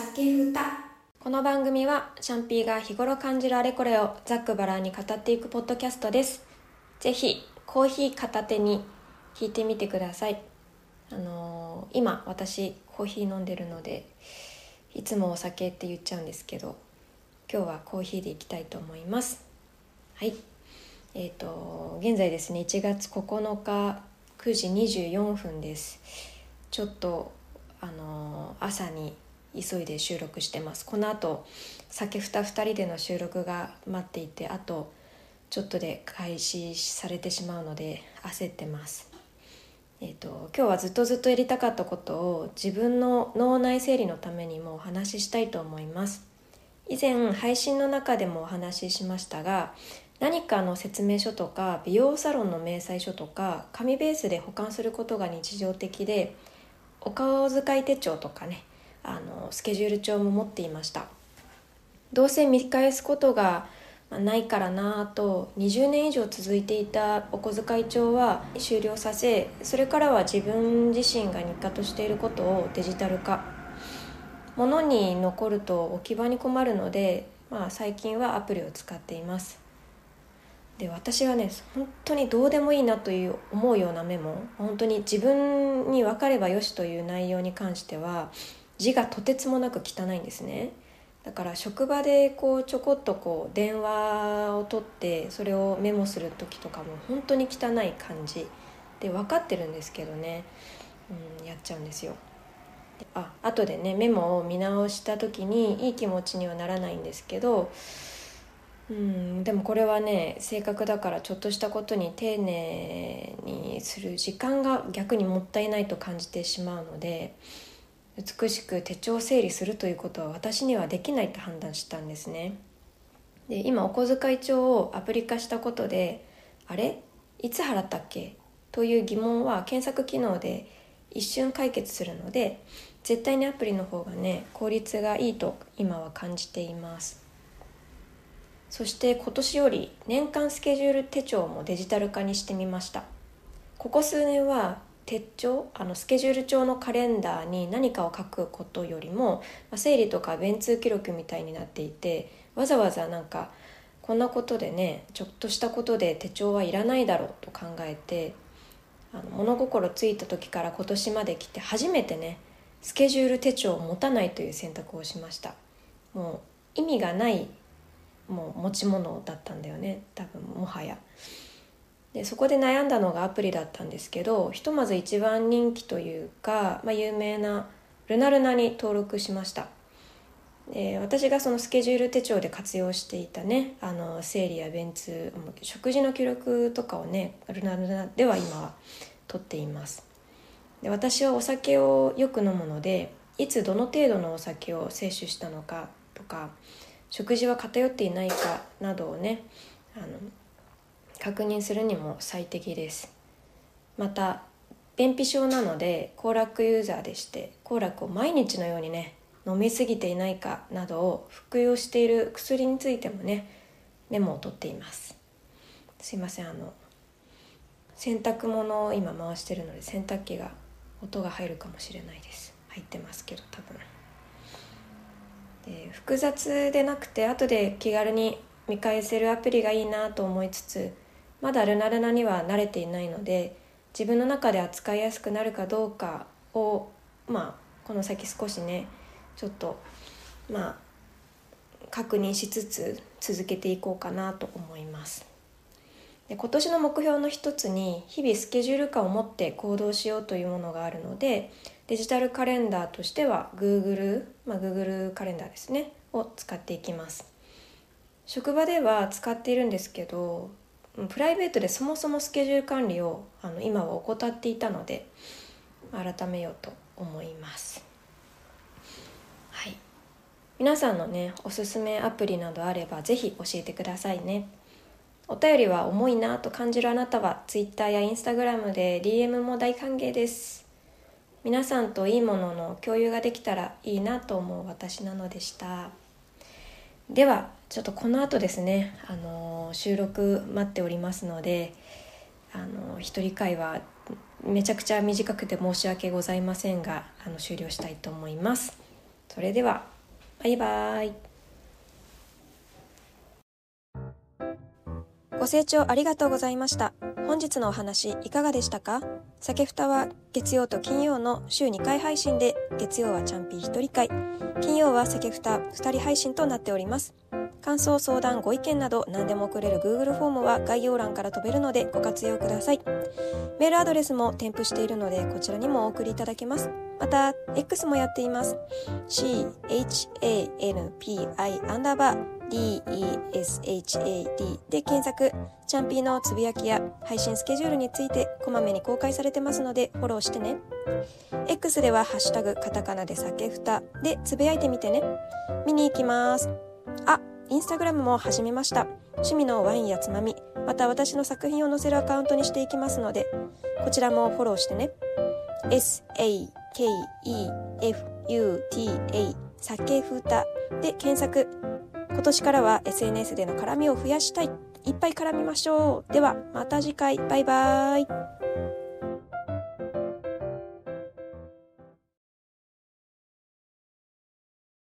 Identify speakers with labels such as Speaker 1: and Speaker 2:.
Speaker 1: 酒ふこの番組はシャンピーが日頃感じるあれこれをざっくばらんに語っていくポッドキャストです。ぜひコーヒー片手に聞いてみてください。あのー今私コーヒー飲んでるのでいつもお酒って言っちゃうんですけど今日はコーヒーでいきたいと思います。はい。えっ、と現在ですね1月9日9時24分です。ちょっとあのー朝に急いで収録してます。この後酒ふた2人での収録が待っていてあとちょっとで開始されてしまうので焦ってます。えっ、と今日はずっとずっとやりたかったことを自分の脳内整理のためにもお話ししたいと思います。以前配信の中でもお話ししましたが何かの説明書とか美容サロンの明細書とか紙ベースで保管することが日常的でお顔遣い手帳とかねあのスケジュール帳も持っていました。どうせ見返すことがないからなぁと20年以上続いていたお小遣い帳は終了させそれからは自分自身が日課としていることをデジタル化物に残ると置き場に困るので、まあ、最近はアプリを使っています。で私はね本当にどうでもいいなという思うようなメモ本当に自分に分かればよしという内容に関しては字がとてつもなく汚いんですね。だから職場でこうちょこっとこう電話を取ってそれをメモする時とかも本当に汚い感じ。で分かってるんですけどね、うん、やっちゃうんですよ。であ後でねメモを見直した時にいい気持ちにはならないんですけどうんでもこれはね性格だからちょっとしたことに丁寧にする時間が逆にもったいないと感じてしまうので美しく手帳を整理するということは私にはできないと判断したんですね。で今お小遣い帳をアプリ化したことであれ？いつ払ったっけ？という疑問は検索機能で一瞬解決するので絶対にアプリの方がね効率がいいと今は感じています。そして今年より年間スケジュール手帳もデジタル化にしてみました。ここ数年は手帳あのスケジュール帳のカレンダーに何かを書くことよりも、まあ、整理とか便通記録みたいになっていてわざわざなんかこんなことでねちょっとしたことで手帳はいらないだろうと考えてあの物心ついた時から今年まで来て初めてねスケジュール手帳を持たないという選択をしました。もう意味がないもう持ち物だったんだよね多分もはや。でそこで悩んだのがアプリだったんですけどひとまず一番人気というか、まあ、有名なルナルナに登録しました。で私がそのスケジュール手帳で活用していたねあの整理や便通食事の記録とかをねルナルナでは今は取っています。で私はお酒をよく飲むのでいつどの程度のお酒を摂取したのかとか食事は偏っていないかなどをねあの確認するにも最適です。また便秘症なので行楽ユーザーでして行楽を毎日のようにね飲み過ぎていないかなどを服用している薬についてもねメモを取っています。すいませんあの洗濯物を今回してるので洗濯機が音が入るかもしれないです。入ってますけど多分。で複雑でなくて後で気軽に見返せるアプリがいいなと思いつつまだルナルナには慣れていないので自分の中で扱いやすくなるかどうかをまあこの先少しねちょっとまあ確認しつつ続けていこうかなと思います。で今年の目標の一つに日々スケジュール感を持って行動しようというものがあるのでデジタルカレンダーとしては Google、まあ、Google カレンダーですねを使っていきます。職場では使っているんですけどプライベートでそもそもスケジュール管理をあの今は怠っていたので改めようと思います。はい。皆さんのねおすすめアプリなどあればぜひ教えてくださいね。お便りは重いなと感じるあなたは Twitter や Instagram で DM も大歓迎です。皆さんといいものの共有ができたらいいなと思う私なのでした。ではちょっとこの後ですね、あの収録待っておりますので、あの一人会話めちゃくちゃ短くて申し訳ございませんがあの終了したいと思います。それではバイバイ。ご清聴ありがとうございました。本日のお話いかがでしたか？酒ふたは月曜と金曜の週2回配信で月曜はチャンピー1人会。金曜は酒ふた2人配信となっております。感想相談ご意見など何でも送れる Google フォームは概要欄から飛べるのでご活用ください。メールアドレスも添付しているのでこちらにもお送りいただけます。また X もやっています。CHANPI アンダーバー DESHAD で検索。チャンピーのつぶやきや配信スケジュールについてこまめに公開されてますのでフォローしてね。X ではハッシュタグカタカナで酒ふたでつぶやいてみてね。見に行きます。あインスタグラムも始めました。趣味のワインやつまみまた私の作品を載せるアカウントにしていきますのでこちらもフォローしてね。SAKEFUTA 酒ふたで検索。今年からは SNS での絡みを増やしたい。いっぱい絡みましょう。ではまた次回。バイバーイ。